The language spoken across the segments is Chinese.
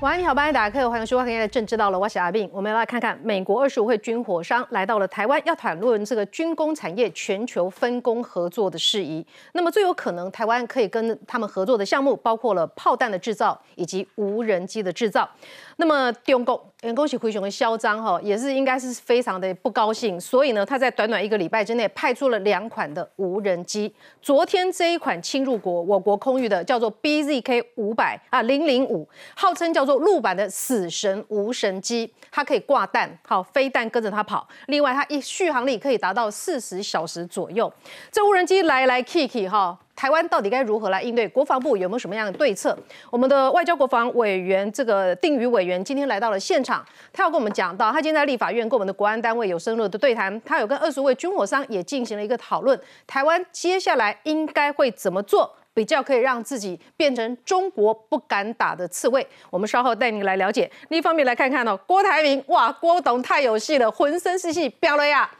晚安，你好，欢迎打开，欢迎收看今天的《政治到了》，我是阿斌。我们要来看看美国二十五会军火商来到了台湾，要谈论这个军工产业全球分工合作的事宜。那么最有可能台湾可以跟他们合作的项目，包括了炮弹的制造以及无人机的制造。那么中共员工起回雄的嚣张哈，也是应该是非常的不高兴，所以呢，他在短短一个礼拜之内派出了两款的无人机。昨天这一款侵入国我国空域的叫做 BZK 五百啊零零五，号称叫做陆版的死神无神机，它可以挂弹，好飞弹跟着它跑。另外，它一续航力可以达到四十小时左右。这无人机来来 Kiki 哈。台湾到底该如何来应对？国防部有没有什么样的对策？我们的外交国防委员这个定宇委员今天来到了现场，他要跟我们讲到，他今天在立法院跟我们的国安单位有深入的对谈，他有跟二十位军火商也进行了一个讨论，台湾接下来应该会怎么做，比较可以让自己变成中国不敢打的刺猬？我们稍后带您来了解。另一方面来看看哦，郭台铭，哇，郭董太有戏了，浑身是戏，飙了呀！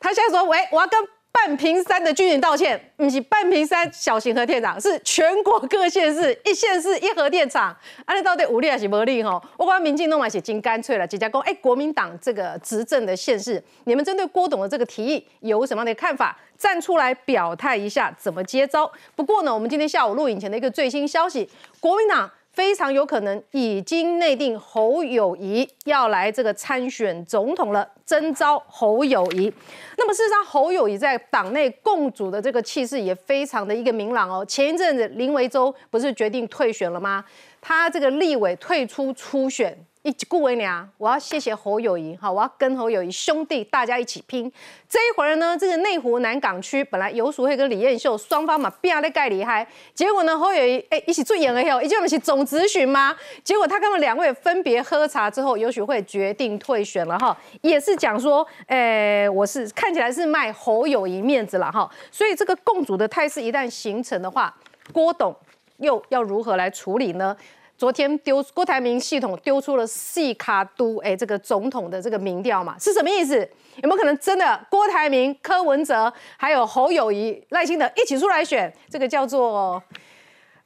他现在说，喂，我要跟。半屏山的军人道歉，不是半屏山小型核电厂，是全国各县市一县市一核电厂。啊，你到底有利还是无利？吼，我讲民进弄完写金干脆了，几家公，哎，国民党这个执政的县市，你们针对郭董的这个提议有什么样的看法？站出来表态一下，怎么接招？不过呢，我们今天下午录影前的一个最新消息，国民党。非常有可能已经内定侯友谊要来这个参选总统了，征召侯友谊。那么事实上，侯友谊在党内共主的这个气势也非常的一个明朗哦。前一阵子林维洲不是决定退选了吗？他这个立委退出初选。一顾为娘，我要谢谢侯友谊，好，我要跟侯友谊兄弟大家一起拼。这一会儿呢，这个内湖南港区本来游淑慧跟李彦秀双方嘛变得盖厉害，结果呢，侯友谊哎一起做演了以后，一叫我们是总咨询吗？结果他跟他们两位分别喝茶之后，游淑慧决定退选了哈，也是讲说，哎，我是看起来是卖侯友谊面子了哈，所以这个共主的态势一旦形成的话，郭董又要如何来处理呢？昨天丢郭台铭系统丢出了细卡都哎这个总统的这个民调嘛是什么意思？有没有可能真的郭台铭、柯文哲还有侯友谊、赖清德一起出来选？这个叫做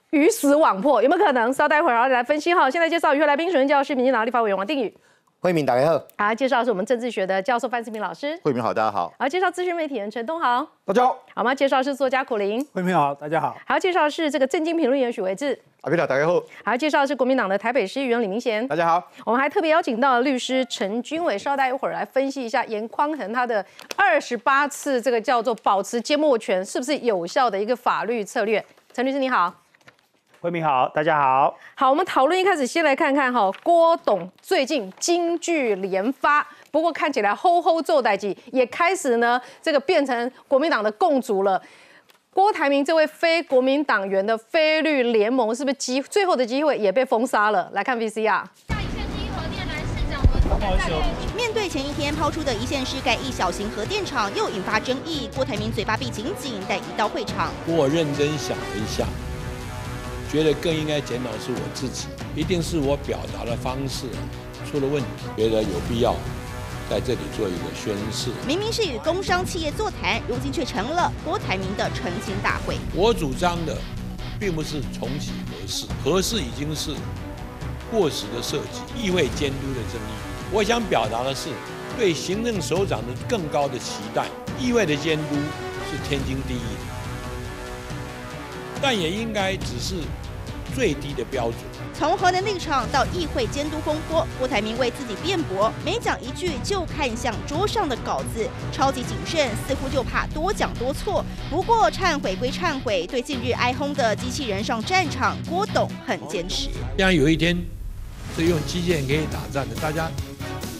鱼死网破，有没有可能？稍待会儿然后来分析哈。现在介绍与会来宾，首先介绍是民进党立法委员王定宇。慧明，大家好。好，介绍是我们政治学的教授范思平老师。慧敏好，大家好。好，介绍资讯媒体人陈东豪。大家好。好吗？介绍是作家苦林。慧敏好，大家好。好，介绍是这个政经评论员许维志。阿平好，大家好。好，介绍是国民党的台北市议员李明贤。大家好。我们还特别邀请到了律师陈君伟，稍待一会儿来分析一下严匡衡他的二十八次这个叫做保持缄默权是不是有效的一个法律策略。陈律师你好。慧明好，大家好。好，我们讨论一开始先来看看哈，郭董最近金句连发，不过看起来吼吼做代际也开始呢，这个变成国民党的共主了。郭台铭这位非国民党员的非绿联盟是不是机最后的机会也被封杀了？来看 VCR。下一线第一核电男市长的面对前一天抛出的一线市盖一小型核电厂，又引发争议。郭台铭嘴巴闭紧紧，但一到会场，我认真想了。一下。觉得更应该检讨是我自己，一定是我表达的方式出了问题，觉得有必要在这里做一个宣誓。明明是与工商企业座谈，如今却成了郭台铭的澄清大会。我主张的并不是重启核试，核试已经是过时的设计，议会监督的争议。我想表达的是对行政首长的更高的期待，议会的监督是天经地义的。但也应该只是最低的标准。从核能立场到议会监督风波，郭台铭为自己辩驳，每讲一句就看向桌上的稿子，超级谨慎，似乎就怕多讲多错。不过忏悔归忏悔，对近日哀轰的机器人上战场，郭董很坚持。这样有一天，是用机器人可以打仗的，大家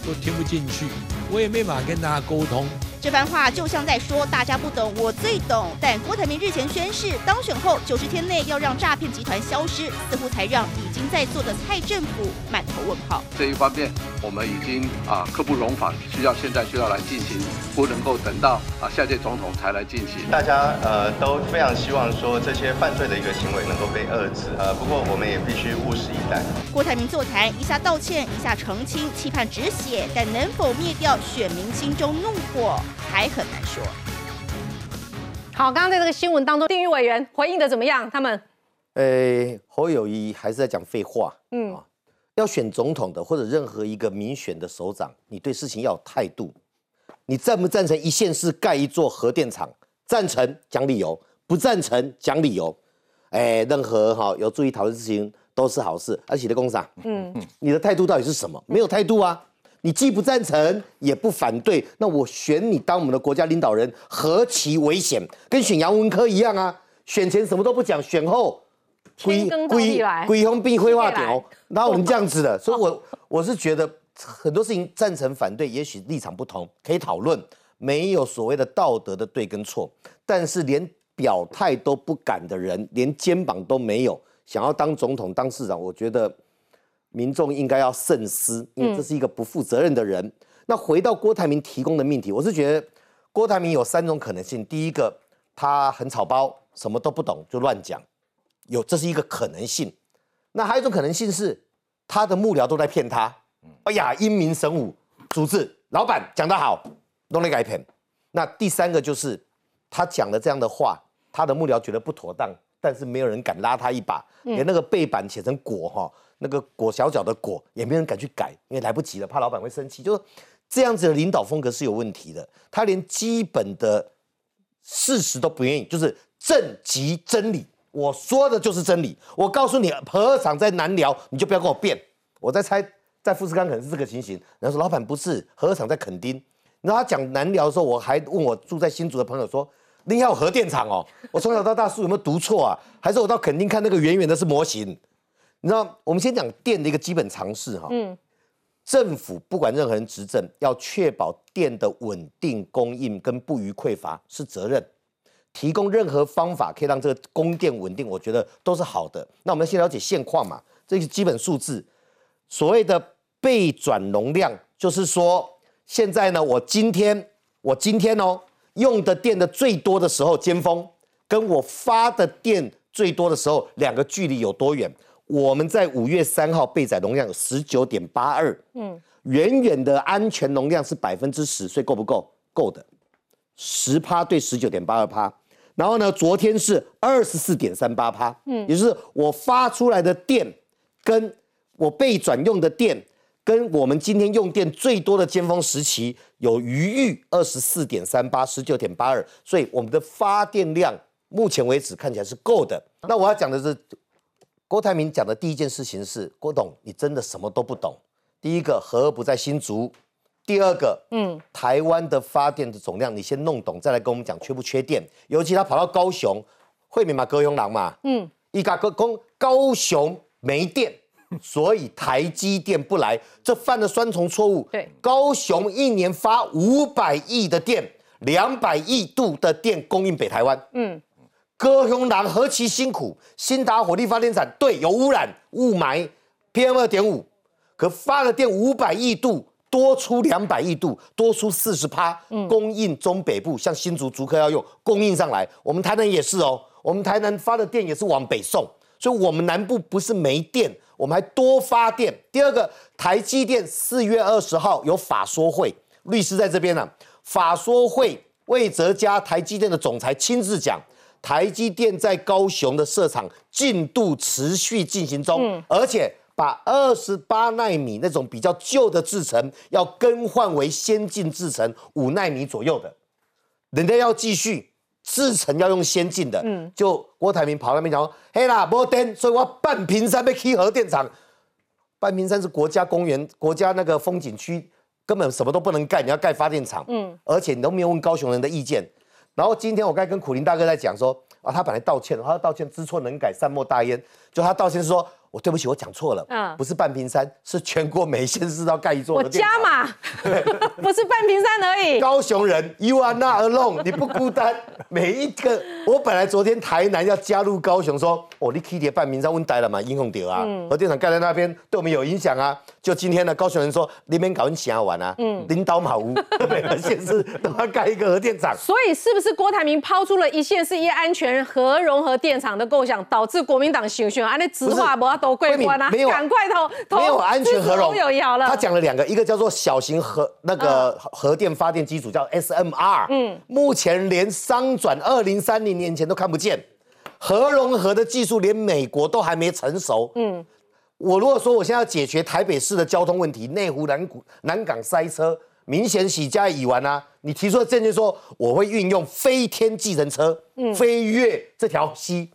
都听不进去，我也没法跟大家沟通。这番话就像在说大家不懂，我最懂。但郭台铭日前宣誓，当选后九十天内要让诈骗集团消失，似乎才让已经在做的蔡政府满头问号。这一方面，我们已经啊刻不容缓，需要现在需要来进行，不能够等到啊下届总统才来进行。大家呃都非常希望说这些犯罪的一个行为能够被遏制，呃不过我们也必须务实以待。郭台铭座谈，一下道歉，一下澄清，期盼止血，但能否灭掉选民心中怒火？还很难说。好，刚刚在这个新闻当中，定域委员回应的怎么样？他们，呃，侯友谊还是在讲废话。嗯，要选总统的或者任何一个民选的首长，你对事情要有态度。你赞不赞成一线市盖一座核电厂？赞成讲理由，不赞成讲理由。哎，任何哈有助于讨论事情都是好事。而且的工厂，嗯，你的态度到底是什么？没有态度啊！你既不赞成也不反对，那我选你当我们的国家领导人，何其危险！跟选杨文科一样啊！选前什么都不讲，选后归归归红并灰化掉，然后我们这样子的，所以我我是觉得很多事情赞成反对，也许立场不同可以讨论，没有所谓的道德的对跟错，但是连表态都不敢的人，连肩膀都没有，想要当总统当市长，我觉得。民众应该要慎思，因为这是一个不负责任的人。那回到郭台铭提供的命题，我是觉得郭台铭有三种可能性：第一个，他很草包，什么都不懂就乱讲，有这是一个可能性；那还有一种可能性是他的幕僚都在骗他。哎呀，英明神武，主治老板讲得好，弄了改骗。那第三个就是他讲了这样的话，他的幕僚觉得不妥当，但是没有人敢拉他一把，连那个背板写成果哈。那个裹小脚的裹也没人敢去改，因为来不及了，怕老板会生气。就是这样子的领导风格是有问题的。他连基本的事实都不愿意，就是正极真理，我说的就是真理。我告诉你，核厂在南寮，你就不要跟我辩。我在猜，在富士康可能是这个情形。然后说老板不是，核厂在垦丁。然后他讲南寮的时候，我还问我住在新竹的朋友说，你要核电厂哦？我从小到大书有没有读错啊？还是我到垦丁看那个远远的是模型？你知道，我们先讲电的一个基本常识哈。嗯。政府不管任何人执政，要确保电的稳定供应跟不予匮乏是责任。提供任何方法可以让这个供电稳定，我觉得都是好的。那我们先了解现况嘛，这是基本数字。所谓的备转容量，就是说现在呢，我今天我今天哦用的电的最多的时候尖峰，跟我发的电最多的时候，两个距离有多远？我们在五月三号备载容量有十九点八二，嗯，远远的安全容量是百分之十，所以够不够？够的，十趴对十九点八二趴。然后呢，昨天是二十四点三八趴，嗯，也就是我发出来的电跟我被转用的电，跟我们今天用电最多的尖峰时期有余裕二十四点三八，十九点八二，所以我们的发电量目前为止看起来是够的。那我要讲的是。郭台铭讲的第一件事情是：郭董，你真的什么都不懂。第一个，核不在新竹；第二个，嗯，台湾的发电的总量，你先弄懂，再来跟我们讲缺不缺电。尤其他跑到高雄，惠民嘛，高雄郎嘛，嗯，一家高公高雄没电，所以台积电不来，这犯了双重错误。对，高雄一年发五百亿的电，两百亿度的电供应北台湾，嗯。高雄人何其辛苦！新达火力发电厂对有污染雾霾 PM 二点五，可发了电五百亿度，多出两百亿度，多出四十趴，供应中北部，像新竹竹科要用供应上来。我们台南也是哦，我们台南发的电也是往北送，所以我们南部不是没电，我们还多发电。第二个，台积电四月二十号有法说会，律师在这边呢。法说会魏哲家台积电的总裁亲自讲。台积电在高雄的设厂进度持续进行中，而且把二十八纳米那种比较旧的制程要更换为先进制程五纳米左右的，人家要继续制程要用先进的。嗯，就郭台铭跑那边讲说，嘿啦，没电，所以我半屏山被开核电厂。半屏山是国家公园、国家那个风景区，根本什么都不能盖，你要盖发电厂。嗯，而且你都没有问高雄人的意见。然后今天我刚跟苦林大哥在讲说，啊，他本来道歉，他要道歉，知错能改，善莫大焉。就他道歉说。我对不起，我讲错了，嗯，不是半屏山，是全国每县市都盖一座。我加嘛，不是半屏山而已。高雄人，You are not alone，你不孤单。每一个，我本来昨天台南要加入高雄，说，哦，你 K 碟半屏山问呆了嘛，英雄丢啊，核电厂盖在那边对我们有影响啊。就今天呢，高雄人说，那边搞你想要玩啊，嗯，领导马屋，每个县市都要盖一个核电厂。所以是不是郭台铭抛出了一线是一安全核融合电厂的构想，导致国民党选选啊那直话不要？都归关啊！赶快投投没有安全核融，有摇了。他讲了两个，一个叫做小型核那个核电发电机组，叫 SMR。嗯，目前连商转二零三零年前都看不见，核融合的技术连美国都还没成熟。嗯，我如果说我现在要解决台北市的交通问题，内湖南谷南港塞车，明显喜加已完啊。你提出的证件说我会运用飞天计程车，嗯飞越这条溪，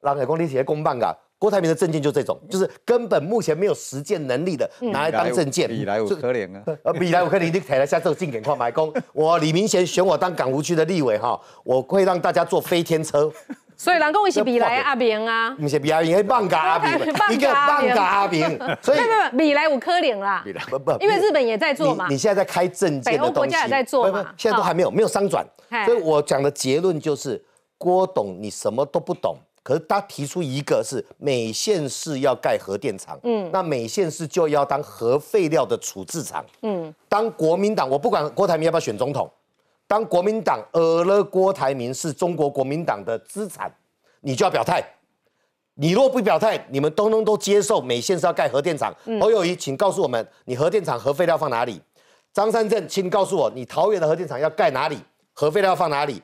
让海公你写公办噶。郭台铭的证件就这种，就是根本目前没有实践能力的，拿来当证件。比来有可怜啊！呃，比来我可怜，你抬了下这个进给矿买工。我李明贤选我当港湖区的立委哈，我会让大家坐飞天车。所以，人跟我一起比来阿明啊，不是比阿明，是 棒嘎阿明，一个棒嘎阿明。所以，不不，比来有可怜啦。不不，因为日本也在做嘛。你现在在开证件的东西，北欧国家也在做嘛。现在都还没有没有商转，所以我讲的结论就是，郭董你什么都不懂。可是他提出一个是美县市要盖核电厂，嗯，那美县市就要当核废料的处置厂，嗯，当国民党我不管郭台铭要不要选总统，当国民党呃了郭台铭是中国国民党的资产，你就要表态，你若不表态，你们通通都接受美县市要盖核电厂。侯友谊，请告诉我们，你核电厂核废料放哪里？张三正，请告诉我，你桃园的核电厂要盖哪里？核废料放哪里？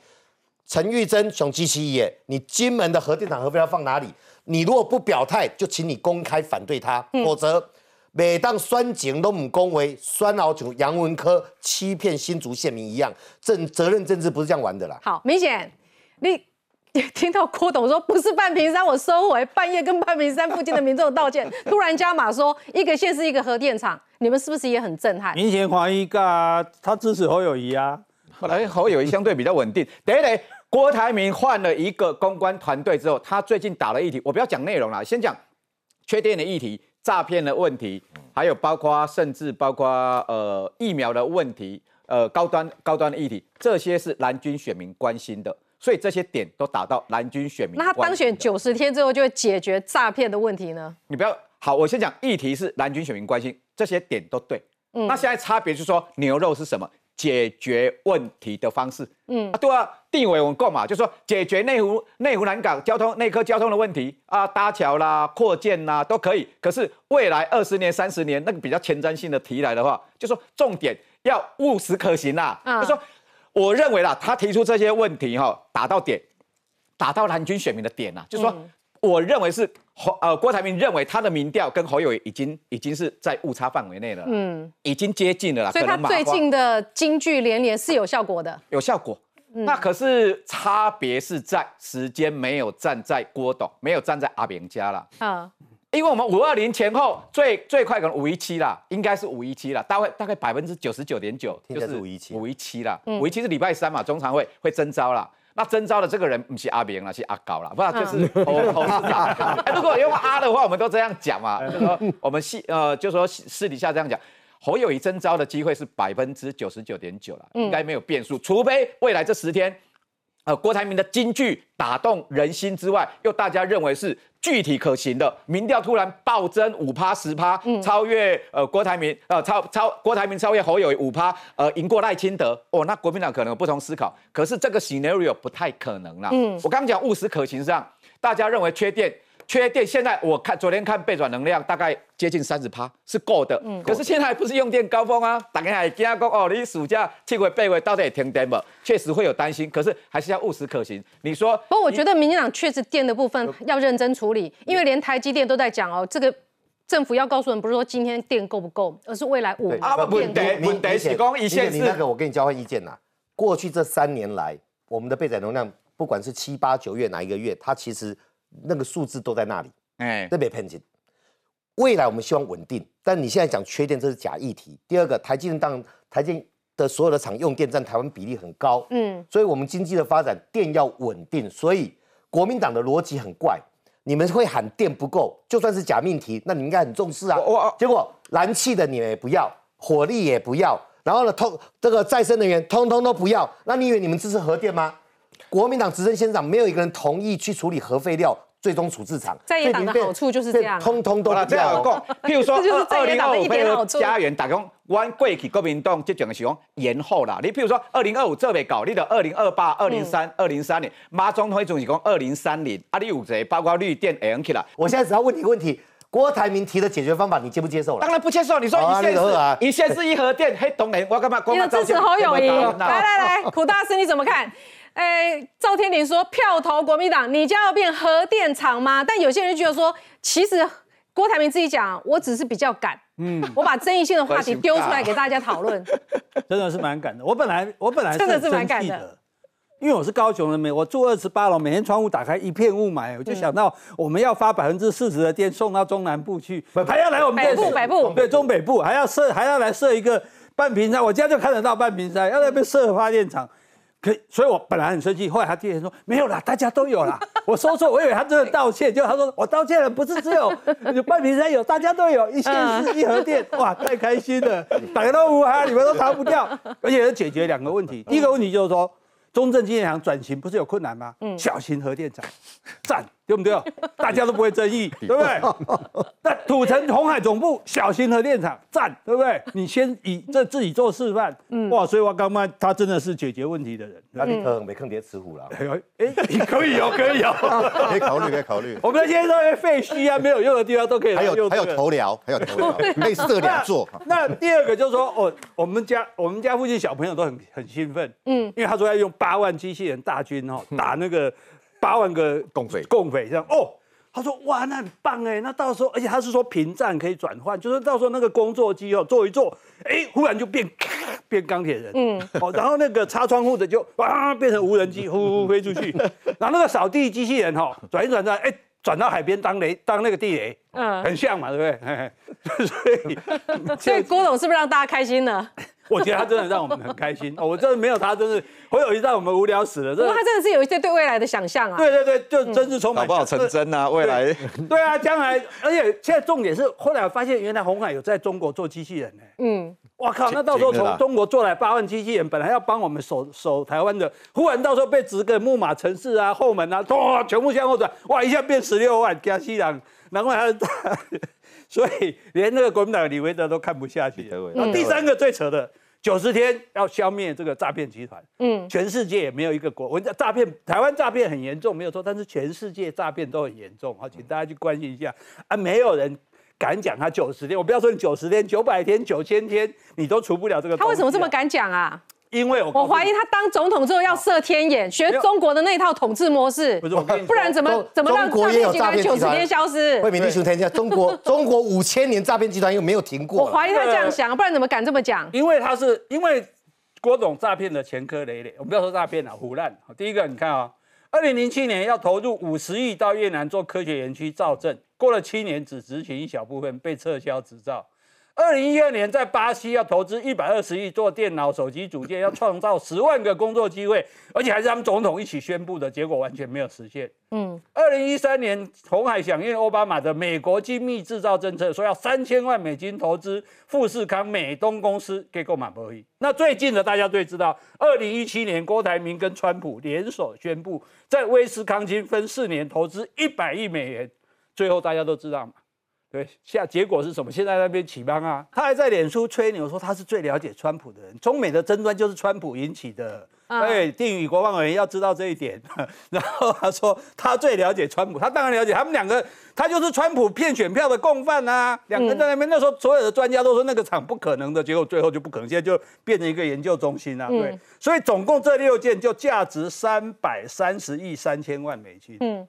陈玉珍、熊基奇也，你金门的核电厂核废料放哪里？你如果不表态，就请你公开反对他，否则每当酸井都唔恭维，酸老九杨文科欺骗新竹县民一样，政责任政治不是这样玩的啦。好，明显你听到郭董说不是半屏山，我收回，半夜跟半屏山附近的民众道歉，突然加码说一个县是一个核电厂，你们是不是也很震撼？明显怀疑噶，他支持侯友谊啊，后来侯友谊相对比较稳定，对对。郭台铭换了一个公关团队之后，他最近打了议题，我不要讲内容了，先讲缺电的议题、诈骗的问题，还有包括甚至包括呃疫苗的问题，呃高端高端的议题，这些是蓝军选民关心的，所以这些点都打到蓝军选民。那他当选九十天之后就会解决诈骗的问题呢？你不要好，我先讲议题是蓝军选民关心，这些点都对。嗯，那现在差别就是说牛肉是什么？解决问题的方式，嗯啊，对啊，地委我们讲嘛，就说解决内湖内湖南港交通内科交通的问题啊，搭桥啦、扩建啦都可以。可是未来二十年、三十年那个比较前瞻性的提来的话，就说重点要务实可行啦。就说我认为啦，他提出这些问题哈，打到点，打到蓝军选民的点呐，就说。我认为是侯呃郭台铭认为他的民调跟侯友已经已经是在误差范围内了，嗯，已经接近了啦。所以他最近的金句连连是有效果的，有效果。那可是差别是在时间没有站在郭董，没有站在阿扁家了。啊，因为我们五二零前后最最快可能五一七啦，应该是五一七啦，大概大概百分之九十九点九就是五一七五一七啦，五一七是礼拜三嘛，中常会会征召啦。那征召的这个人不是阿明啦，是阿高啦，不然就是侯 侯市长。如果用阿的话，我们都这样讲嘛，就说我们私呃，就说私底下这样讲，侯友谊征召的机会是百分之九十九点九了，应该没有变数，除非未来这十天。呃，郭台铭的金句打动人心之外，又大家认为是具体可行的，民调突然暴增五趴十趴，超越呃郭台铭，呃超超郭台铭超越侯友五趴，呃赢过赖清德，哦，那国民党可能有不同思考，可是这个 scenario 不太可能啦。嗯，我刚刚讲务实可行上，大家认为缺电。缺电，现在我看昨天看备转能量大概接近三十趴，是够的。嗯，可是现在不是用电高峰啊，大家还惊讲哦，你暑假七月八月到底停电不？确实会有担心，可是还是要务实可行。你说，不过我觉得民进党确实电的部分要认真处理，因为连台积电都在讲哦，这个政府要告诉人，不是说今天电够不够，而是未来五年问题问题是讲一线是。你那个我跟你交换意见呐，过去这三年来，我们的备载容量，不管是七八九月哪一个月，它其实。那个数字都在那里，哎，那边偏紧。未来我们希望稳定，但你现在讲缺电，这是假议题。第二个，台积电当台积的所有的厂用电占台湾比例很高，嗯，所以我们经济的发展电要稳定。所以国民党的逻辑很怪，你们会喊电不够，就算是假命题，那你应该很重视啊。结果燃气的你们也不要，火力也不要，然后呢，通这个再生能源通通都不要，那你以为你们支持核电吗？国民党执政县长没有一个人同意去处理核废料最终处置厂，在野党的好处就是这样，通通都这样讲。譬如说，二零二五配合家园，打工湾过去国民党这整个是讲延后啦。你譬如说，二零二五这边搞，你的二零二八、二零三、二零三年，马总统总是讲二零三零，啊，你有这包括绿电 A N K 啦。我现在只要问你一个问题：郭台铭提的解决方法，你接不接受？当然不接受。你说一线是，一线是一核电，嘿，懂没我干嘛？你的支持好友谊，来来来，苦大师你怎么看？哎，赵天麟说票投国民党，你家要变核电厂吗？但有些人觉得说，其实郭台铭自己讲，我只是比较敢，嗯，我把争议性的话题丢出来给大家讨论。真的是蛮敢的。我本来我本来真的是很蛮敢的。因为我是高雄人，每我住二十八楼，每天窗户打开一片雾霾，我就想到我们要发百分之四十的电送到中南部去，还要来我们北部。这北部。对中北部。还要设还要来设一个半屏山，我家就看得到半屏山，要在那边设发电厂。可，所以我本来很生气，后来他第二天说没有啦，大家都有啦，我说错，我以为他真的道歉，结果他说我道歉了，不是只有 有半瓶山有，大家都有，一线市一核电，哇，太开心了，打个都无哈，你们都逃不掉，而且要解决两个问题，第一个问题就是说。中正纪念堂转型不是有困难吗？小型核电厂，赞，对不对？大家都不会争议，对不对？那土城红海总部小型核电厂，赞，对不对？你先以这自己做示范，哇！所以我刚刚他真的是解决问题的人。那你可能没坑爹吃虎了。哎呦，哎，你可以哦，可以哦。可以考虑，可以考虑。我们现在这些废墟啊，没有用的地方都可以来还有还有头疗，还有头疗，可以设两座。那第二个就是说，哦，我们家我们家附近小朋友都很很兴奋，嗯，因为他说要用八万机器人大军哦打那个八万个共匪共匪这样哦。他说哇，那很棒哎，那到时候，而且他是说屏障可以转换，就是到时候那个工作机哦做一做，哎，忽然就变咔 变钢铁人，嗯，哦，然后那个擦窗户的就 哇变成无人机，呼呼飞出去，然后那个扫地机器人哈转一转转，哎，转到海边当雷当那个地雷，嗯很像嘛，对不对？嘿嘿所以所以郭董是不是让大家开心了？我觉得他真的让我们很开心。哦，我真的没有他，真是侯友谊让我们无聊死了。真的不过他真的是有一些对未来的想象啊。对对对，就真是充满搞不好成真啊，未来。对啊，将来，而且现在重点是，后来我发现原来红海有在中国做机器人呢。嗯，哇靠！那到时候从中国做来八万机器人，本来要帮我们守守台湾的，忽然到时候被指个木马城市啊、后门啊，哇，全部向后转，哇，一下变十六万，加西郎，难怪他，所以连那个国民党的李维德都看不下去李德伟。然后第三个最扯的。九十天要消灭这个诈骗集团，嗯全世界也没有一个国，我讲诈骗，台湾诈骗很严重，没有错，但是全世界诈骗都很严重，啊，请大家去关心一下啊，没有人敢讲他九十天，我不要说你九十天、九百天、九千天，你都除不了这个、他为什么这么？敢讲啊？因为我我怀疑他他当总统之后要设天眼，学中国的那套统治模式不，是我跟你不然怎么中怎么让诈骗集团九十天消失慧？敏弟兄，听一下，中国中国五千年诈骗集团又没有停过我过。怀疑他这样想，不然怎么敢这么讲？因为他是因为郭董诈骗的前科累累，我们不要说诈骗了，胡乱。第一个，你看啊、2二零零七年要投入五十亿到越南做科学园区造证，过了七年只执行一小部分，被撤销执照。二零一二年在巴西要投资一百二十亿做电脑、手机组件，要创造十万个工作机会，而且还是他们总统一起宣布的，结果完全没有实现。嗯，二零一三年，红海响应奥巴马的美国精密制造政策，说要三千万美金投资富士康美东公司，给购买博弈。那最近的大家最知道，二零一七年郭台铭跟川普联手宣布，在威斯康金分四年投资一百亿美元，最后大家都知道嘛。对，下结果是什么？现在那边起邦啊，他还在脸书吹牛说他是最了解川普的人，中美的争端就是川普引起的。嗯对，定宇国防委员要知道这一点。然后他说他最了解川普，他当然了解，他们两个他就是川普骗选票的共犯啊。两个人在那边，那时候所有的专家都说那个厂不可能的，结果最后就不可能，现在就变成一个研究中心啊。对，所以总共这六件就价值三百三十亿三千万美金。嗯，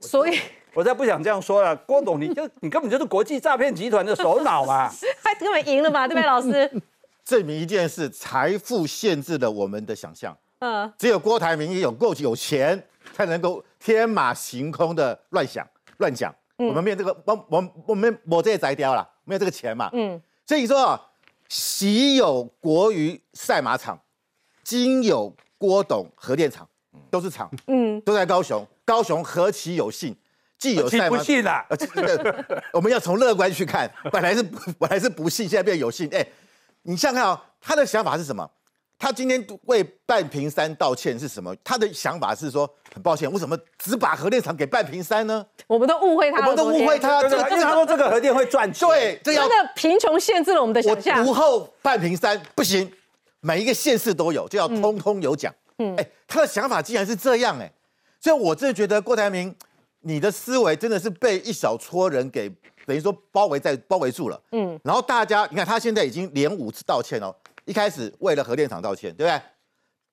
所以我再不想这样说了，郭董，你就你根本就是国际诈骗集团的首脑嘛。他根本赢了嘛，对不对，老师？证明一件事：财富限制了我们的想象。嗯，只有郭台铭有够有钱，才能够天马行空的乱想乱讲。我们没有这个，我我我们我这些摘掉了，没有这个钱嘛。嗯，所以说啊，喜有国于赛马场，今有郭董核电厂，都是厂，嗯，都在高雄。高雄何其有幸，既有信赛马不信啊？呃，这个 我们要从乐观去看，本来是 本来是不信，现在变有信。哎，你想想看啊，他的想法是什么？他今天为半屏山道歉是什么？他的想法是说，很抱歉，为什么只把核电厂给半屏山呢？我们都误会他了，我们都误会他，对对，因为他说这个核电会赚钱。对，这要昨天。真的贫穷限制了我们的想象独。后半屏山不行，每一个县市都有，就要通通有奖。嗯，哎，他的想法竟然是这样，哎，所以我真的觉得郭台铭，你的思维真的是被一小撮人给等于说包围在包围住了。嗯，然后大家，你看他现在已经连五次道歉哦，一开始为了核电厂道歉，对不对？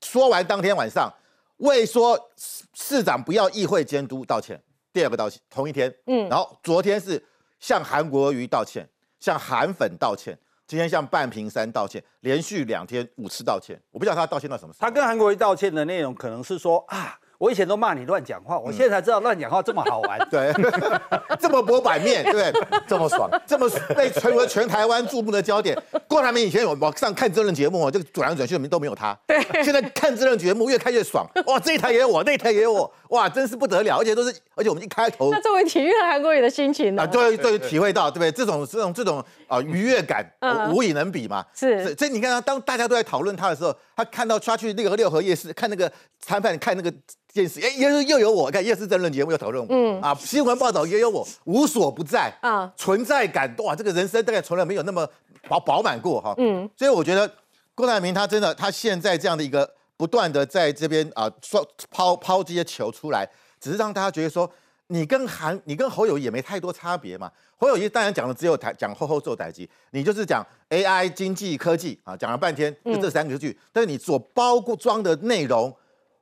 说完当天晚上为说市市长不要议会监督道歉，第二个道歉，同一天，嗯，然后昨天是向韩国瑜道歉，向韩粉道歉，今天向半瓶山道歉，连续两天五次道歉，我不知道他道歉到什么时候。他跟韩国瑜道歉的内容可能是说啊。我以前都骂你乱讲话，我现在才知道乱讲话这么好玩。对，这么博版面，对，这么爽，这么被成为全台湾注目的焦点。郭台铭以前有网上看真人节目哦，这个转来转去里面都没有他。对，现在看真人节目越看越爽。哇，这一台也有我，那一台也有我，哇，真是不得了。而且都是，而且我们一开头，那作为体育韩国瑜的心情呢？啊，对对，体会到，对不对？这种这种这种啊愉悦感，无以能比嘛。是，所以你看，当大家都在讨论他的时候，他看到他去那个六合夜市看那个摊贩，看那个。电视哎，又又有我看夜市争论节目又讨论，嗯。啊，新闻报道也有我，无所不在啊，存在感哇，这个人生大概从来没有那么饱饱满过哈，嗯，所以我觉得郭台铭他真的他现在这样的一个不断的在这边啊说抛抛这些球出来，只是让大家觉得说你跟韩你跟侯友也没太多差别嘛，侯友谊当然讲的只有台讲后后做代机，你就是讲 AI 经济科技啊，讲了半天就这三个句，但是你所包装的内容。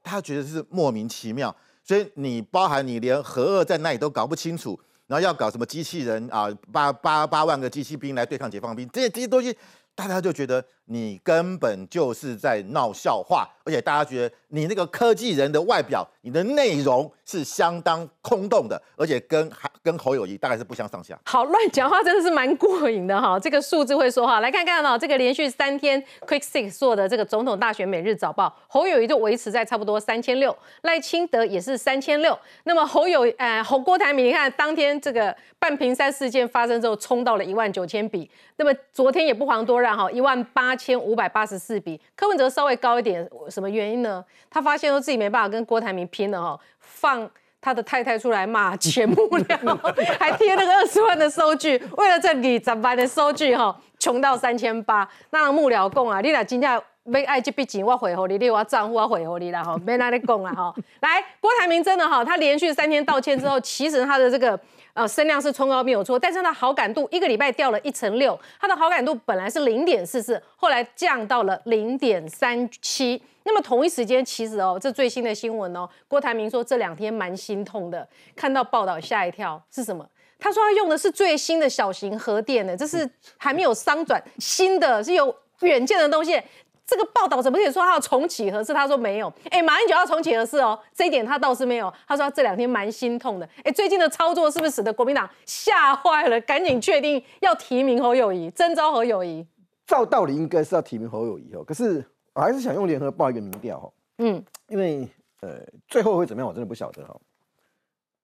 他觉得是莫名其妙，所以你包含你连核二在那里都搞不清楚，然后要搞什么机器人啊，八八八万个机器兵来对抗解放兵，这些这些东西，大家就觉得你根本就是在闹笑话，而且大家觉得你那个科技人的外表，你的内容是相当空洞的，而且跟还跟侯友谊大概是不相上下。好，乱讲话真的是蛮过瘾的哈，这个数字会说话。来看看哦，这个连续三天 Quick Six 做的这个总统大选每日早报，侯友谊就维持在差不多三千六，赖清德也是三千六。那么侯友呃侯郭台铭，你看当天这个半屏山事件发生之后，冲到了一万九千笔。那么昨天也不遑多让哈，一万八千五百八十四笔。柯文哲稍微高一点，什么原因？呢？他发现说自己没办法跟郭台铭拼了哈，放他的太太出来骂前幕僚，还贴那个二十万的收据，为了这里十万的收据哈，穷到三千八。那幕僚供啊，你俩今天没爱这笔钱，我回给你，你我账户我回给你了哈，没哪里供了哈。来，郭台铭真的哈，他连续三天道歉之后，其实他的这个。呃，声量是冲高没有错，但是它好感度一个礼拜掉了一成六，它的好感度本来是零点四四，后来降到了零点三七。那么同一时间，其实哦，这最新的新闻哦，郭台铭说这两天蛮心痛的，看到报道吓一跳，是什么？他说他用的是最新的小型核电的，这是还没有商转，新的是有远见的东西。这个报道怎么可以说他要重启核试？他说没有。哎，马英九要重启核试哦，这一点他倒是没有。他说他这两天蛮心痛的。哎，最近的操作是不是使得国民党吓坏了？赶紧确定要提名侯友谊，征召侯友谊。照道理应该是要提名侯友谊哦，可是我还是想用联合报一个民调哈。嗯，因为呃最后会怎么样，我真的不晓得哈。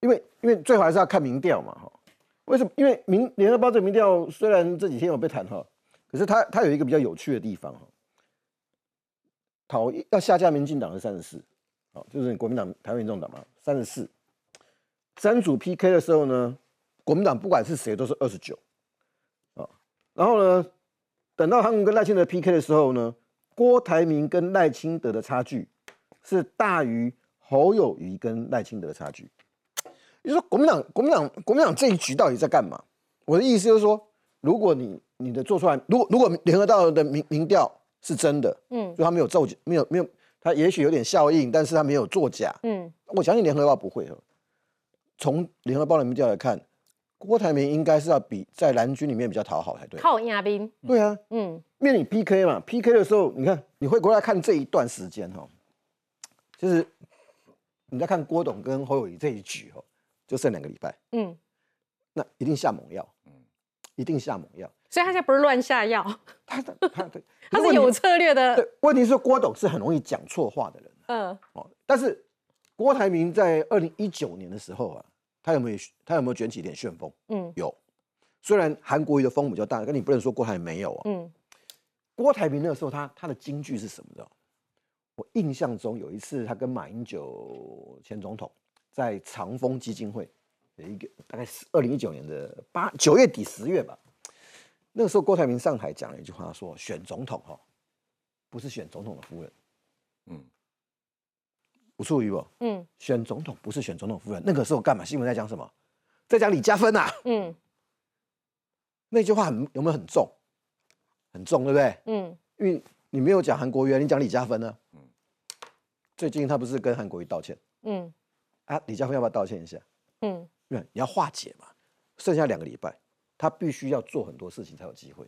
因为因为最后还是要看民调嘛哈。为什么？因为民联合报这民调虽然这几天有被谈哈，可是它它有一个比较有趣的地方哈。讨要下架民进党的三十四，好，就是国民党、台湾民众党嘛，三十四。三组 PK 的时候呢，国民党不管是谁都是二十九，啊，然后呢，等到他们跟赖清德 PK 的时候呢，郭台铭跟赖清德的差距是大于侯友谊跟赖清德的差距。你说国民党、国民党、国民党这一局到底在干嘛？我的意思就是说，如果你你的做出来，如果如果联合到的民民调。是真的，嗯，就他没有造假，没有没有，他也许有点效应，但是他没有作假，嗯，我相信联合报不会。从联合报的民调来看，郭台铭应该是要比在蓝军里面比较讨好才对。靠亚兵。对啊，嗯，因为你 PK 嘛，PK 的时候，你看你会过来看这一段时间哈，就是你在看郭董跟侯友谊这一局哦，就剩两个礼拜，嗯，那一定下猛药，嗯，一定下猛药。所以他现在不是乱下药，他的他对，他 是有策略的。对，问题是郭董是很容易讲错话的人。嗯，哦，但是郭台铭在二零一九年的时候啊，他有没有他有没有卷起一点旋风？嗯，有。虽然韩国瑜的风比较大，但你不能说郭台铭没有啊。嗯，郭台铭那个时候他他的金句是什么的？我印象中有一次他跟马英九前总统在长丰基金会有一个，大概是二零一九年的八九月底十月吧。那个时候，郭台铭上台讲了一句话，说：“选总统哈，不是选总统的夫人，嗯，不错于不？嗯，选总统不是选总统夫人。那个时候干嘛？新闻在讲什么？在讲李嘉芬呐，嗯，那句话很有没有很重？很重，对不对？嗯，因为你没有讲韩国瑜，你讲李嘉芬呢？嗯，最近他不是跟韩国瑜道歉？嗯，啊，李嘉芬要不要道歉一下？嗯，对，你要化解嘛，剩下两个礼拜，他必须要做很多事情才有机会。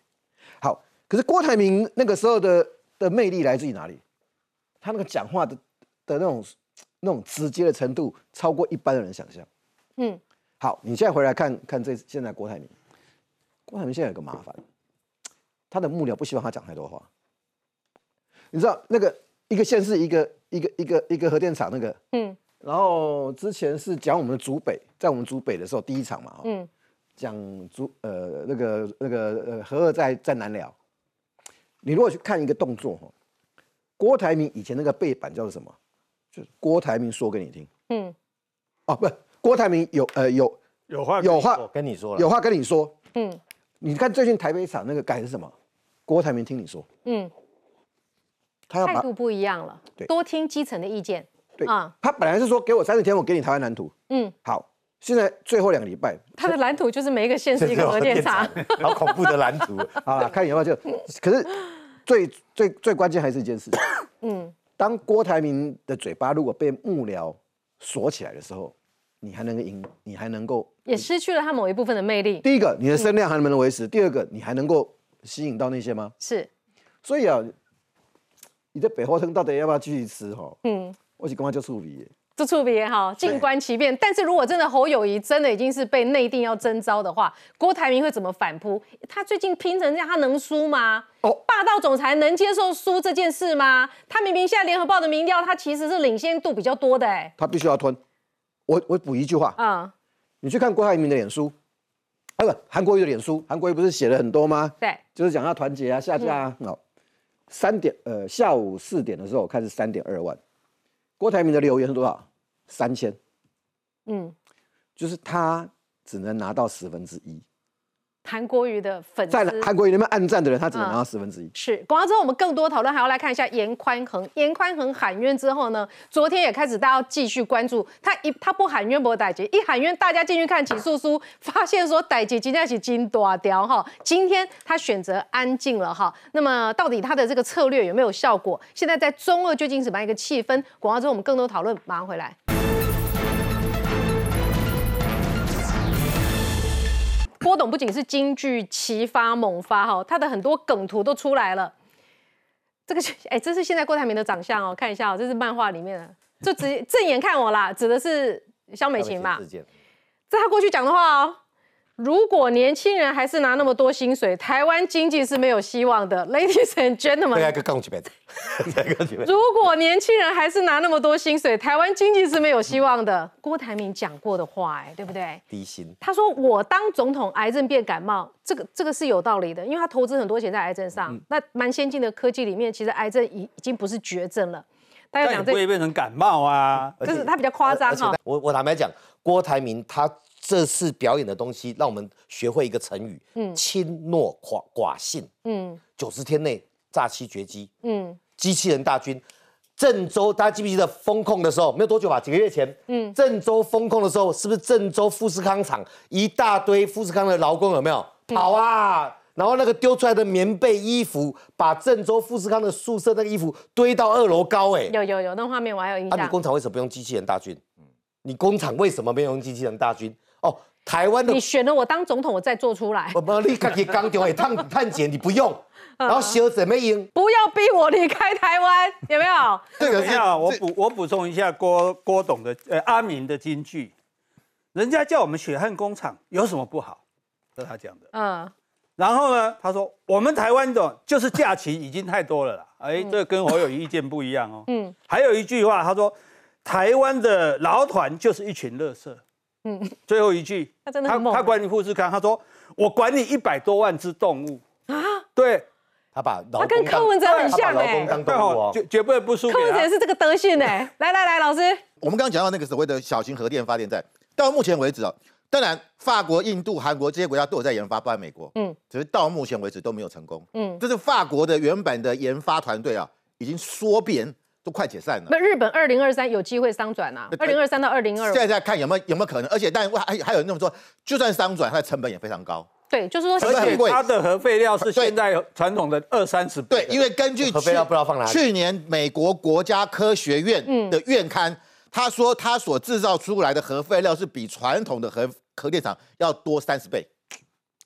好，可是郭台铭那个时候的的魅力来自于哪里？他那个讲话的的那种那种直接的程度，超过一般的人想象。嗯，好，你现在回来看看这现在郭台铭，郭台铭现在有个麻烦，他的幕僚不希望他讲太多话。你知道那个一个县市一个一个一个一个核电厂那个，嗯，然后之前是讲我们的竹北，在我们竹北的时候第一场嘛，嗯，讲竹呃那个那个呃何二在在南寮，你如果去看一个动作哈，郭台铭以前那个背板叫做什么？就是郭台铭说给你听，嗯，哦不，郭台铭有呃有有话有话跟你说了，有话跟你说，嗯，你看最近台北场那个改是什么？郭台铭听你说，嗯。他要态度不一样了，对多听基层的意见。对啊，他本来是说给我三十天，我给你台湾蓝图。嗯，好，现在最后两个礼拜，他的蓝图就是每一个县是一个核电厂，好恐怖的蓝图 好了！看有没有就，可是最最最关键还是一件事，嗯，当郭台铭的嘴巴如果被幕僚锁起来的时候，你还能够赢，你还能够也失去了他某一部分的魅力。第一个，你的声量还能不能维持？第二个，你还能够吸引到那些吗？是，所以啊。你的北花汤到底要不要继续吃哈？嗯，我是刚刚就触鼻，就触鼻哈，静观其变。但是如果真的侯友谊真的已经是被内定要征召的话，郭台铭会怎么反扑？他最近拼成这样，他能输吗？哦，霸道总裁能接受输这件事吗？他明明现在联合报的民调，他其实是领先度比较多的哎。他必须要吞。我我补一句话啊，你去看郭台铭的脸书，啊不，韩国瑜的脸书，韩国瑜不是写了很多吗？对，就是讲要团结啊，下架啊，好。三点，呃，下午四点的时候看是三点二万，郭台铭的留言是多少？三千，嗯，就是他只能拿到十分之一。韩国瑜的粉丝，在韩国瑜那边暗战的人，他只能拿到十分之一。是广告之后，我们更多讨论还要来看一下严宽恒。严宽恒喊冤之后呢，昨天也开始大家继续关注他一他不喊冤不逮劫，一喊冤大家进去看起诉书，发现说逮劫今天是金多雕哈。今天他选择安静了哈。那么到底他的这个策略有没有效果？现在在中二究竟什么样一个气氛？广告之后我们更多讨论，马上回来。郭董不仅是京剧齐发猛发哈，他的很多梗图都出来了。这个 哎，这是现在郭台铭的长相哦，看一下哦，这是漫画里面的，就直正眼看我啦，指的是肖美琴嘛。这他过去讲的话哦。如果年轻人还是拿那么多薪水，台湾经济是没有希望的，Ladies and gentlemen。如果年轻人还是拿那么多薪水，台湾经济是没有希望的。郭台铭讲过的话，哎，对不对？低薪。他说我当总统，癌症变感冒，这个这个是有道理的，因为他投资很多钱在癌症上。那蛮先进的科技里面，其实癌症已已经不是绝症了。大家讲这会变成感冒啊？就是他比较夸张哈。我我坦白讲，郭台铭他。这次表演的东西，让我们学会一个成语，嗯，轻诺寡寡信，嗯，九十天内诈欺绝迹，嗯，机器人大军，郑州大家记不记得封控的时候，没有多久吧，几个月前，嗯，郑州封控的时候，是不是郑州富士康厂一大堆富士康的劳工有没有？跑啊？然后那个丢出来的棉被衣服，把郑州富士康的宿舍那个衣服堆到二楼高，哎，有有有，那画面我还有印象。你工厂为什么不用机器人大军？你工厂为什么没有用机器人大军？哦，台湾的你选了我当总统，我再做出来。我不立刻给刚丢，哎，探探姐你不用，然后修怎么赢？不要逼我离开台湾，有没有？这个是我补我补充一下郭郭董的呃阿明的金句，人家叫我们血汗工厂有什么不好？是他讲的。嗯，然后呢，他说我们台湾的就是假期已经太多了啦。哎，这跟我有意见不一样哦。嗯，还有一句话，他说台湾的劳团就是一群乐色。嗯，最后一句，他真的他他管理富士康，他说我管理一百多万只动物。啊，对，他把他跟柯文哲很像哎，绝绝不会不输。柯文哲是这个德性哎，来来来，老师，我们刚刚讲到那个所谓的小型核电发电站，到目前为止啊，当然法国、印度、韩国这些国家都有在研发，包括美国，嗯，只是到目前为止都没有成功，嗯，这是法国的原版的研发团队啊，已经缩编。都快解散了。那日本二零二三有机会商转啊？二零二三到二零二，现在在看有没有有没有可能？而且，但还还有那种说，就算商转，它的成本也非常高。对，就是说，而且它的核废料是现在传统的二三十倍。对，因为根据核废料不知道放哪里。去年美国国家科学院的院刊，他说他所制造出来的核废料是比传统的核核电厂要多三十倍，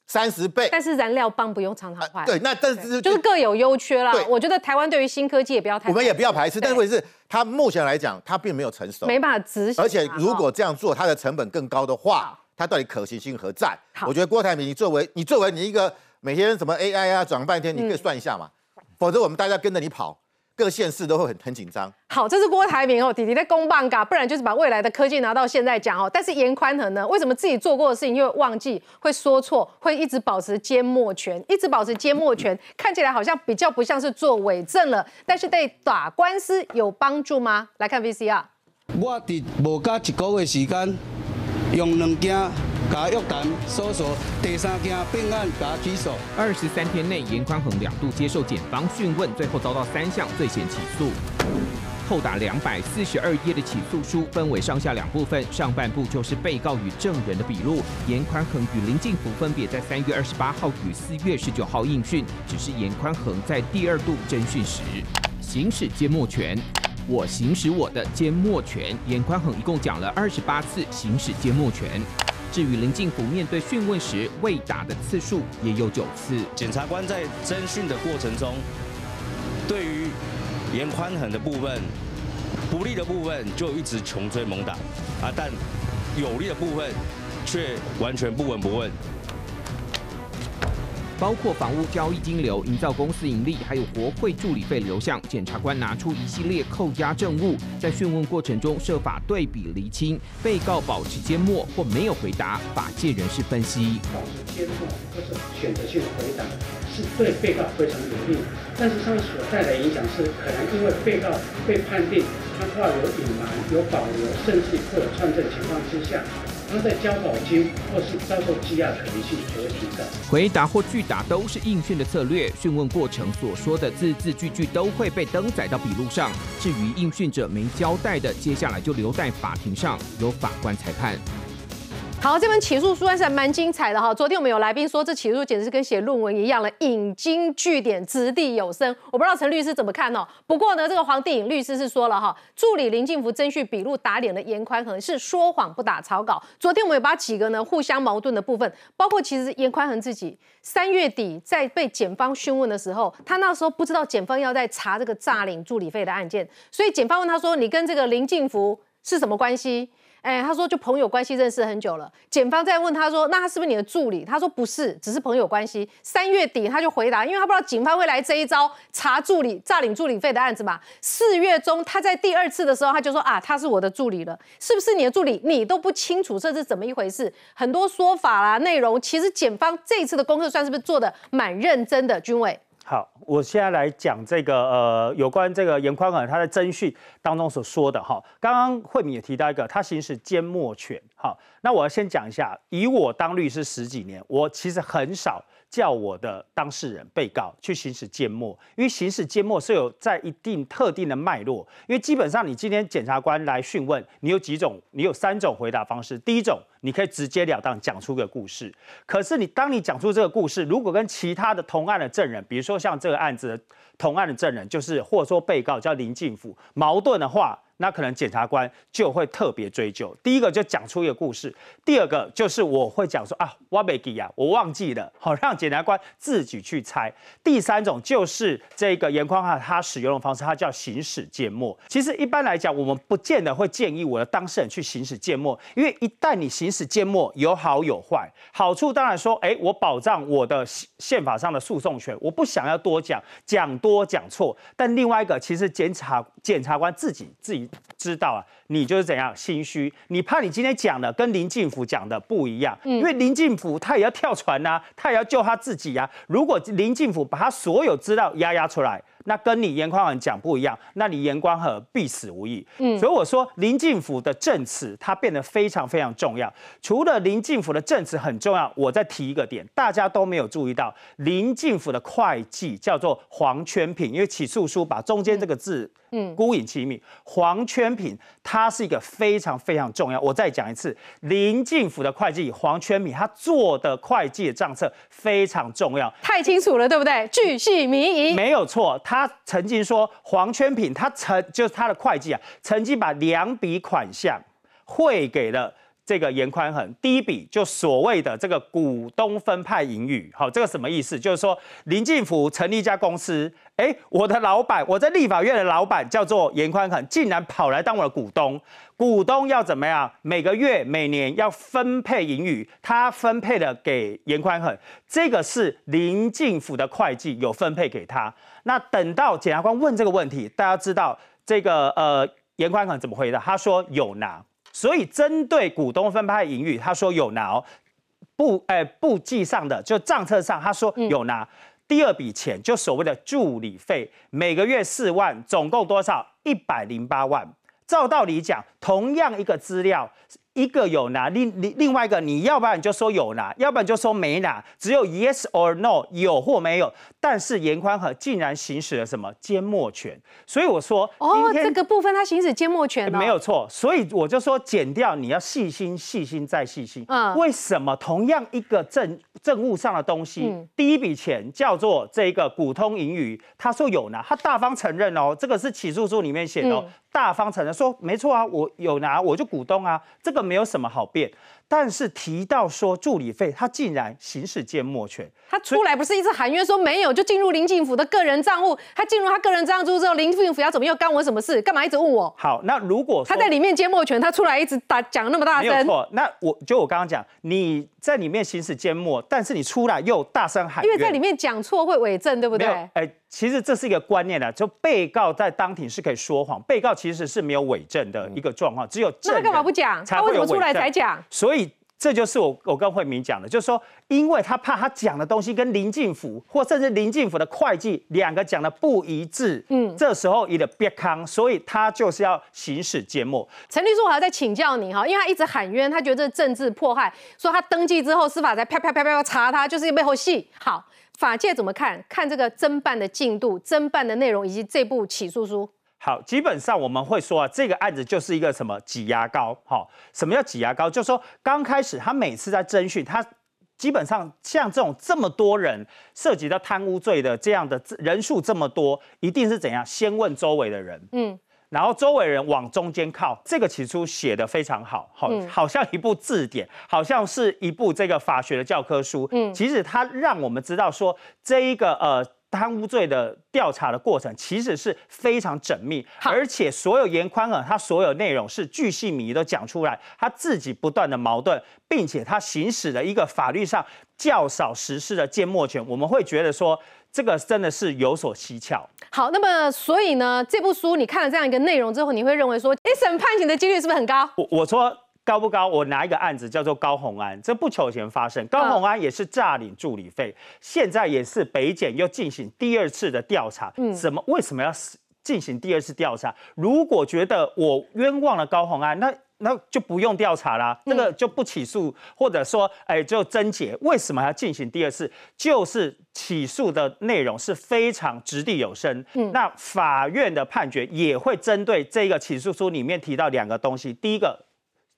三十倍。但是燃料棒不用常常换。对，那但是就是各有优缺啦。对我觉得台湾对于新科技也不要太，我们也不要排斥，但是问题是它目前来讲，它并没有成熟，没办法执行啊。而且如果这样做，它的成本更高的话，它到底可行性何在？我觉得郭台铭，你作为你作为你一个每天什么 AI 啊转半天，你可以算一下嘛，否则我们大家跟着你跑。各县市都会很很紧张。好，这是郭台铭哦，弟弟在公棒嘎，不然就是把未来的科技拿到现在讲哦。但是严宽恒呢，为什么自己做过的事情又忘记，会说错，会一直保持缄默权，一直保持缄默权，看起来好像比较不像是做伪证了。但是对打官司有帮助吗？来看 VCR。我伫无加一个月时间，用两件。甲约谈搜索第三件并案甲起诉。二十三天内，严宽恒两度接受检方讯问，最后遭到三项罪嫌起诉。厚达两百四十二页的起诉书分为上下两部分，上半部就是被告与证人的笔录。严宽恒与林敬福分别在三月二十八号与四月十九号应讯，只是严宽恒在第二度侦讯时行使缄默权。我行使我的缄默权。严宽恒一共讲了二十八次行使缄默权。至于林进福面对讯问时未打的次数也有九次。检察官在侦讯的过程中，对于严宽衡的部分不利的部分就一直穷追猛打啊，但有利的部分却完全不闻不问。包括房屋交易金流、营造公司盈利，还有国会助理费流向，检察官拿出一系列扣押证物，在讯问过程中设法对比厘清，被告保持缄默或没有回答。法界人士分析，保持缄默或是选择性的回答，是对被告非常有利，但是它所带来的影响是，可能因为被告被判定他话有隐瞒、有保留，甚至或有串证情况之下。他在交保金或是遭受羁押可能性就会提高。回答或拒答都是应讯的策略，讯问过程所说的字字句句都会被登载到笔录上。至于应讯者没交代的，接下来就留在法庭上，由法官裁判。好，这本起诉书还是蛮精彩的哈。昨天我们有来宾说，这起诉简直是跟写论文一样了，引经据典，掷地有声。我不知道陈律师怎么看哦。不过呢，这个黄帝颖律师是说了哈，助理林敬福征讯笔录打脸的严宽恒，是说谎不打草稿。昨天我们有把几个呢互相矛盾的部分，包括其实严宽恒自己三月底在被检方讯问的时候，他那时候不知道检方要在查这个诈领助理费的案件，所以检方问他说：“你跟这个林敬福是什么关系？”哎，他说就朋友关系认识很久了。检方在问他说，那他是不是你的助理？他说不是，只是朋友关系。三月底他就回答，因为他不知道警方会来这一招查助理诈领助理费的案子嘛。四月中他在第二次的时候，他就说啊，他是我的助理了，是不是你的助理？你都不清楚这是怎么一回事？很多说法啦，内容其实检方这一次的功课算是不是做的蛮认真的？军委。好，我现在来讲这个呃，有关这个严宽恒他在侦讯当中所说的哈。刚刚慧敏也提到一个，他行使缄默权。好，那我要先讲一下，以我当律师十几年，我其实很少。叫我的当事人、被告去行使缄默，因为行使缄默是有在一定特定的脉络。因为基本上你今天检察官来讯问，你有几种？你有三种回答方式。第一种，你可以直截了当讲出个故事。可是你当你讲出这个故事，如果跟其他的同案的证人，比如说像这个案子同案的证人，就是或者说被告叫林敬福，矛盾的话。那可能检察官就会特别追究。第一个就讲出一个故事，第二个就是我会讲说啊，我没记啊，我忘记了，好让检察官自己去猜。第三种就是这个严宽汉他使用的方式，他叫行使缄默。其实一般来讲，我们不见得会建议我的当事人去行使缄默，因为一旦你行使缄默，有好有坏。好处当然说，哎，我保障我的宪法上的诉讼权，我不想要多讲，讲多讲错。但另外一个，其实检察检察官自己自己。知道啊，你就是怎样心虚，你怕你今天讲的跟林敬福讲的不一样，因为林敬福他也要跳船呐，他也要救他自己呀。如果林敬福把他所有资料压压出来。那跟你严宽恒讲不一样，那你严光和必死无疑。嗯，所以我说林敬福的证词它变得非常非常重要。除了林进府的证词很重要，我再提一个点，大家都没有注意到，林进府的会计叫做黄圈品，因为起诉书把中间这个字。嗯，孤影其名，黄圈品，它是一个非常非常重要。我再讲一次，林进府的会计黄圈品，他做的会计的账册非常重要，太清楚了，对不对？巨细靡遗，没有错。他曾经说，黄圈品他曾就是他的会计啊，曾经把两笔款项汇给了。这个严宽恒第一笔就所谓的这个股东分派盈余，好，这个什么意思？就是说林进福成立一家公司，哎，我的老板，我在立法院的老板叫做严宽恒，竟然跑来当我的股东，股东要怎么样？每个月、每年要分配盈余，他分配的给严宽恒，这个是林进福的会计有分配给他。那等到检察官问这个问题，大家知道这个呃严宽恒怎么回答？他说有拿。所以，针对股东分派盈余，他说有拿，哦，簿哎簿记上的就账册上，他说有拿。第二笔钱就所谓的助理费，每个月四万，总共多少？一百零八万。照道理讲，同样一个资料。一个有拿，另另另外一个，你要不然你就说有拿，要不然就说没拿，只有 yes or no，有或没有。但是严宽和竟然行使了什么缄默权，所以我说哦，这个部分他行使缄默权没有错，所以我就说减掉，你要细心、细心再细心。嗯，为什么同样一个政政务上的东西，第一笔钱叫做这个股通盈余，他说有拿，他大方承认哦，这个是起诉书里面写的。大方承认说没错啊，我有拿，我就股东啊，这个没有什么好辩。但是提到说助理费，他竟然行使缄默权。他出来不是一直喊冤说没有，就进入林进府的个人账户。他进入他个人账户之后，林进府要怎么又干我什么事？干嘛一直问我？好，那如果他在里面缄默权，他出来一直打讲那么大声，没有错。那我就我刚刚讲，你在里面行使缄默，但是你出来又大声喊，因为在里面讲错会伪证，对不对？哎，其实这是一个观念的，就被告在当庭是可以说谎，被告其实是没有伪证的一个状况，只有那他干嘛不讲？他为什么出来才讲？所以。这就是我我跟慧明讲的，就是说，因为他怕他讲的东西跟林进府或甚至林进府的会计两个讲的不一致，嗯，这时候你的别康，所以他就是要行使缄默。陈律师，我还要再请教你哈，因为他一直喊冤，他觉得政治迫害，说他登记之后司法才啪啪啪啪查他，就是背后戏。好，法界怎么看？看这个侦办的进度、侦办的内容以及这部起诉书。好，基本上我们会说啊，这个案子就是一个什么挤牙膏，好，什么叫挤牙膏？就是说刚开始他每次在侦讯，他基本上像这种这么多人涉及到贪污罪的这样的人数这么多，一定是怎样？先问周围的人，嗯，然后周围人往中间靠。这个起初写的非常好，好，好像一部字典，好像是一部这个法学的教科书，嗯，其实它让我们知道说这一个呃。贪污罪的调查的过程其实是非常缜密，而且所有严宽尔他所有内容是巨细靡都讲出来，他自己不断的矛盾，并且他行使了一个法律上较少实施的缄默权，我们会觉得说这个真的是有所蹊跷。好，那么所以呢，这部书你看了这样一个内容之后，你会认为说一审判刑的几率是不是很高？我我说。高不高？我拿一个案子叫做高红安，这不久前发生。高红安也是诈领助理费，现在也是北检又进行第二次的调查。嗯，怎么为什么要进行第二次调查？如果觉得我冤枉了高红安，那那就不用调查啦，那个就不起诉，或者说哎就侦结。为什么要进行第二次？就是起诉的内容是非常掷地有声。嗯，那法院的判决也会针对这个起诉书里面提到两个东西，第一个。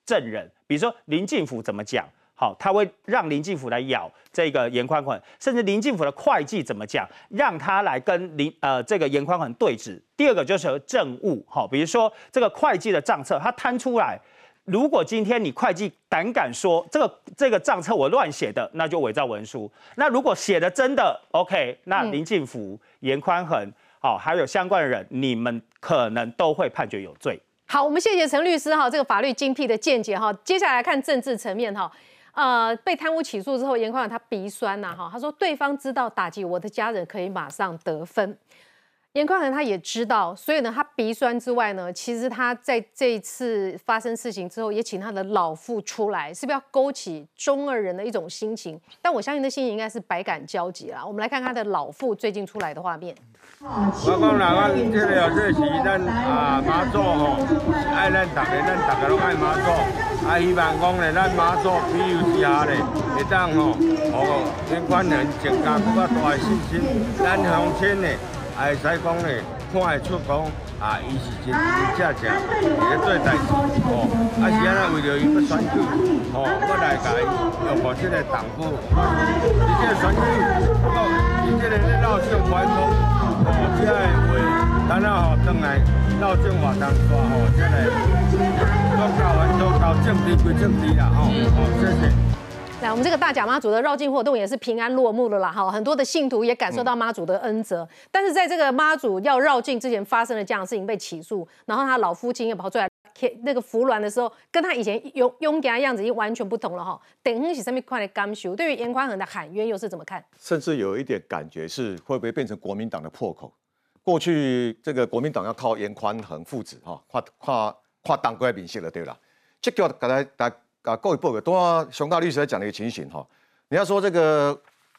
证人，比如说林进福怎么讲，好，他会让林进府来咬这个严宽宽，甚至林进府的会计怎么讲，让他来跟林呃这个严宽宽对质。第二个就是政务，好，比如说这个会计的账册，他摊出来，如果今天你会计胆敢说这个这个账册我乱写的，那就伪造文书。那如果写的真的 OK，那林进府、严宽恒，好，还有相关的人，你们可能都会判决有罪。好，我们谢谢陈律师哈，这个法律精辟的见解哈。接下来看政治层面哈，呃，被贪污起诉之后，严宽他鼻酸呐哈，他说对方知道打击我的家人可以马上得分。严宽恒他也知道，所以呢，他鼻酸之外呢，其实他在这一次发生事情之后，也请他的老父出来，是不是要勾起中二人的一种心情？但我相信那心情应该是百感交集啦。我们来看他的老父最近出来的画面。我讲啦，我这个这是咱啊妈祖吼，爱咱大家，咱大家拢爱妈祖。啊，希望讲咧，咱马祖比游之下咧，会当吼，哦严宽人增加更较大的信心。咱乡亲咧，也会使讲咧，看会出讲啊，伊是真真正正在做代志吼。啊是安尼为着伊要选举吼，要来甲伊要互即个党府，伊即个选举，伊即个咧闹上关公，吼，即个话，咱啊吼，转来闹政活动说吼，即个。政治归政治啦，吼，好，谢谢。来，我们这个大甲妈祖的绕境活动也是平安落幕了啦，哈，很多的信徒也感受到妈祖的恩泽。但是在这个妈祖要绕境之前发生了这样的事情，被起诉，然后他老父亲也跑出来那个服软的时候，跟他以前勇勇敢的样子已经完全不同了，哈。等于是上面快的甘修，对于严宽恒的喊冤又是怎么看？甚至有一点感觉是会不会变成国民党的破口？过去这个国民党要靠严宽恒父子哈，跨跨跨党规明显了，对了。这个刚才大啊各位报告，多熊大律师讲的一个情形哈，你要说这个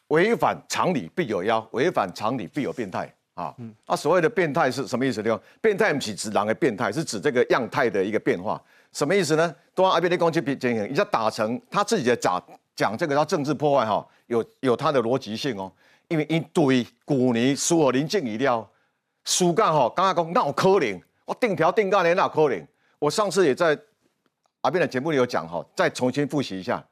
违反常理必有妖，违反常理必有变态啊。啊，所谓的变态是什么意思呢？变态不是指狼的变态，是指这个样态的一个变化。什么意思呢？多阿边的攻击比进行，一下打成他自己的讲讲这个叫政治破坏哈，有有他的逻辑性哦。因为一堆古尼苏尔林静一料，苏干哈刚刚讲那有可能，我定条定干的那有可能。我上次也在。阿斌的节目里有讲哈，再重新复习一下，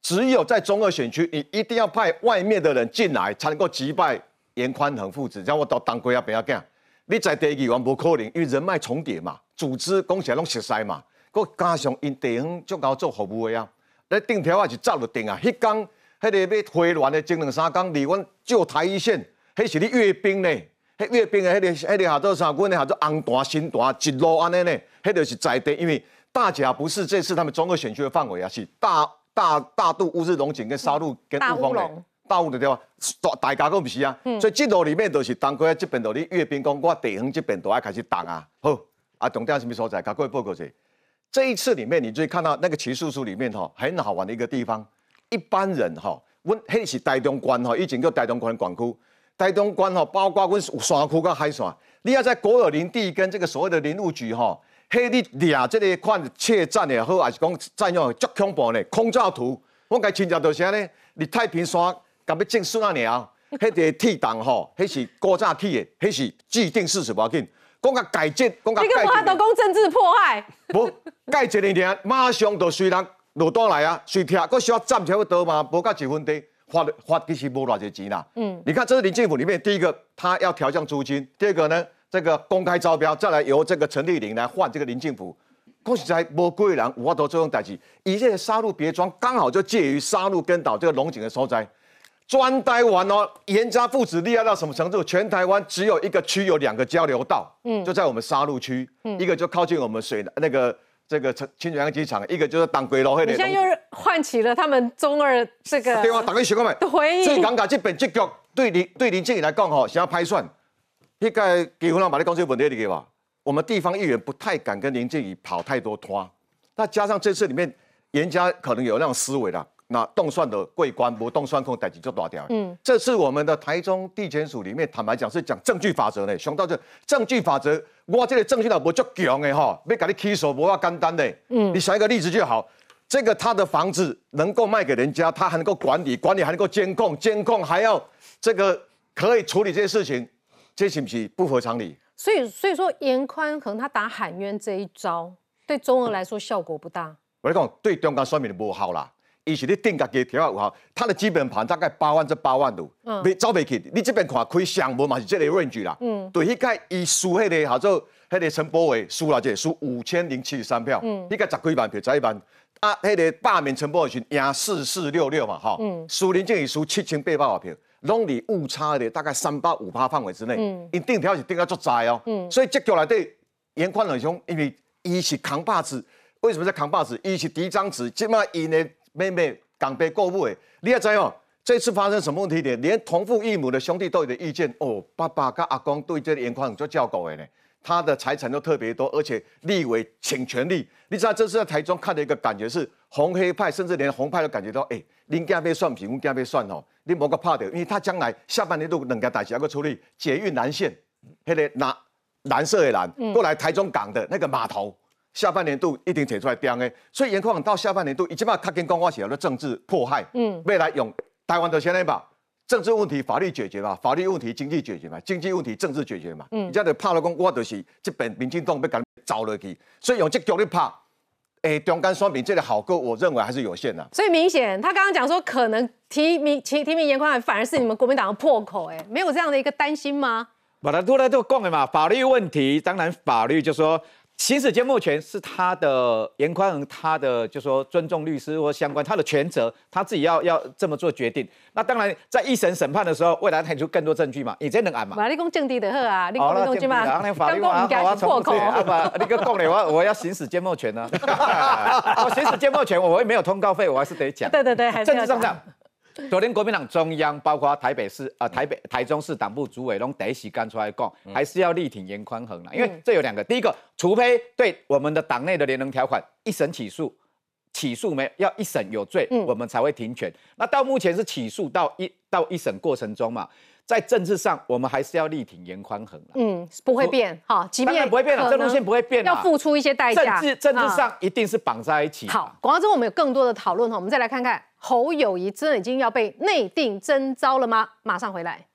只有在中二选区，你一定要派外面的人进来，才能够击败严宽恒父子。让我到当归啊，不要讲。你在第二完不可能，因为人脉重叠嘛，组织讲起来拢熟悉嘛。佮加上因地方足够做服务的啊，那定条啊是早就定啊。迄天迄个要回銮的前两三天，离阮就台一线，迄是你阅兵呢？迄阅兵的迄个迄个下做啥？阮的下做红大新大一路安尼呢？迄就是在地，因为。大甲不是这次他们中二选区的范围啊，是大大大肚乌日龙井跟沙鹿跟雾峰的大雾的地方，大大甲都不是啊。所以这路里面都是当归这边都你阅兵讲，我地方这边都要开始打啊。好，啊重点什么所在？各位报告者，这一次里面你就看到那个起诉书里面哈，很好玩的一个地方，一般人哈，阮迄是台中关哈，以前叫台中关管区，台中关哈，包括阮山区跟海线，你要在国有林地跟这个所谓的林务局哈。嘿，你掠这个款窃占也好，还是讲占用足恐怖呢？空照图，我该亲戚就是安尼。你太平山甲要种树啊鸟，迄个铁档吼，迄是古早起的，迄是既定事实无要紧。讲甲改建，讲甲改建。你跟我都讲政治迫害。无改建的尔，马上就随人落单来啊，随拆，佫需要站起来多嘛？无甲一分地，花花其实无偌济钱啦。嗯，你看这是林政府里面第一个，他要调降租金；第二个呢？这个公开招标，再来由这个陈丽玲来换这个林敬福，恭喜在无贵人无法度作用代志。以这个沙鹿别庄刚好就介于沙鹿跟岛这个龙井的所在，专呆完哦。严家父子厉害到什么程度？全台湾只有一个区有两个交流道，嗯，就在我们沙鹿区，嗯，一个就靠近我们水那个这个清清泉机场，一个就是当归楼那里。你现在又唤起了他们中二这个对啊，打个小哥们回忆。最尴尬这本结局对林对林静怡来讲吼，想要拍算。应该给湖南把那公司稳定的给吧。我们地方议员不太敢跟林建宇跑太多拖，那加上这次里面严家可能有那种思维啦，那动算的贵官不动算控逮起就打掉。嗯，这次我们的台中地检署里面坦白讲是讲证据法则呢，想到这证据法则，我这个证据老不足强的哈，要给你起诉不要简单的。嗯，你想一个例子就好，这个他的房子能够卖给人家，他还能够管理，管理还能够监控，监控还要这个可以处理这些事情。这是不是不合常理？所以，所以说严宽可能他打喊冤这一招，对中俄来说效果不大。我讲对中间选民不好啦，伊是你定价给调有效，他的基本盘大概八万至八万度，没走不去。你这边看开项目嘛是这个 range 啦。嗯，对，迄个伊输迄个叫做迄个陈柏伟输了这输五千零七十三票，嗯，迄个十几万票十一万，啊，迄个罢免陈柏伟是赢四四六六嘛，哈，嗯，输林正宇输七千八百票。拢伫误差的大概三八五八范围之内，因定条是定到足在哦，所以结局来对严宽仁兄，因为伊是扛把子，为什么叫扛把子？伊是嫡长子，即卖伊的妹妹港北购物的，你也知哦，这次发生什么问题的？连同父异母的兄弟都有的意见哦，爸爸跟阿公对这个严宽仁就叫狗的呢。他的财产都特别多，而且立委请权力。你知道这次在台中看的一个感觉是红黑派，甚至连红派都感觉到，哎，林家被算不行，家被算哦，你莫个怕的，因为他将来下半年都两家大事要个处理，捷运南线，那个蓝蓝色的蓝过来台中港的那个码头，下半年度一定提出来掂的。所以严宽宏到下半年度，一起码他跟讲我写了政治迫害，嗯，未来用台湾的先来吧。政治问题法律解决嘛，法律问题经济解决嘛，经济问题政治解决嘛。嗯，你这样怕了讲，我就是这边民进党被赶走了去，所以用这角度怕。哎，中间说明这个好过，我认为还是有限的。所以明显，他刚刚讲说，可能提名提提名严宽反而是你们国民党的破口，哎，没有这样的一个担心吗？把它都来都讲的嘛，法律问题，当然法律就说。行使缄默权是他的严宽恒，他的就说尊重律师或相关他的权责，他自己要要这么做决定。那当然在一审审判的时候，未来提出更多证据嘛，你这能按嘛？法律公正地的好啊，你讲证据嘛？法律我要破口啊不，你个讲嘞，我我要行使缄默权呢。我行使缄默权，我也没有通告费，我还是得讲。对对对，政治上讲。昨天国民党中央，包括台北市、啊台北、台中市党部主委拢第一时间出来讲，还是要力挺严宽恒了。因为这有两个，第一个，除非对我们的党内的联盟条款一审起诉，起诉没要一审有罪，我们才会停权。那到目前是起诉到一到一审过程中嘛，在政治上我们还是要力挺严宽衡嗯，不会变哈，即便不会变了，这路线不会变，要付出一些代价。政治政治上一定是绑在一起。好，广告之后我们有更多的讨论哈，我们再来看看。侯友谊真的已经要被内定征召了吗？马上回来。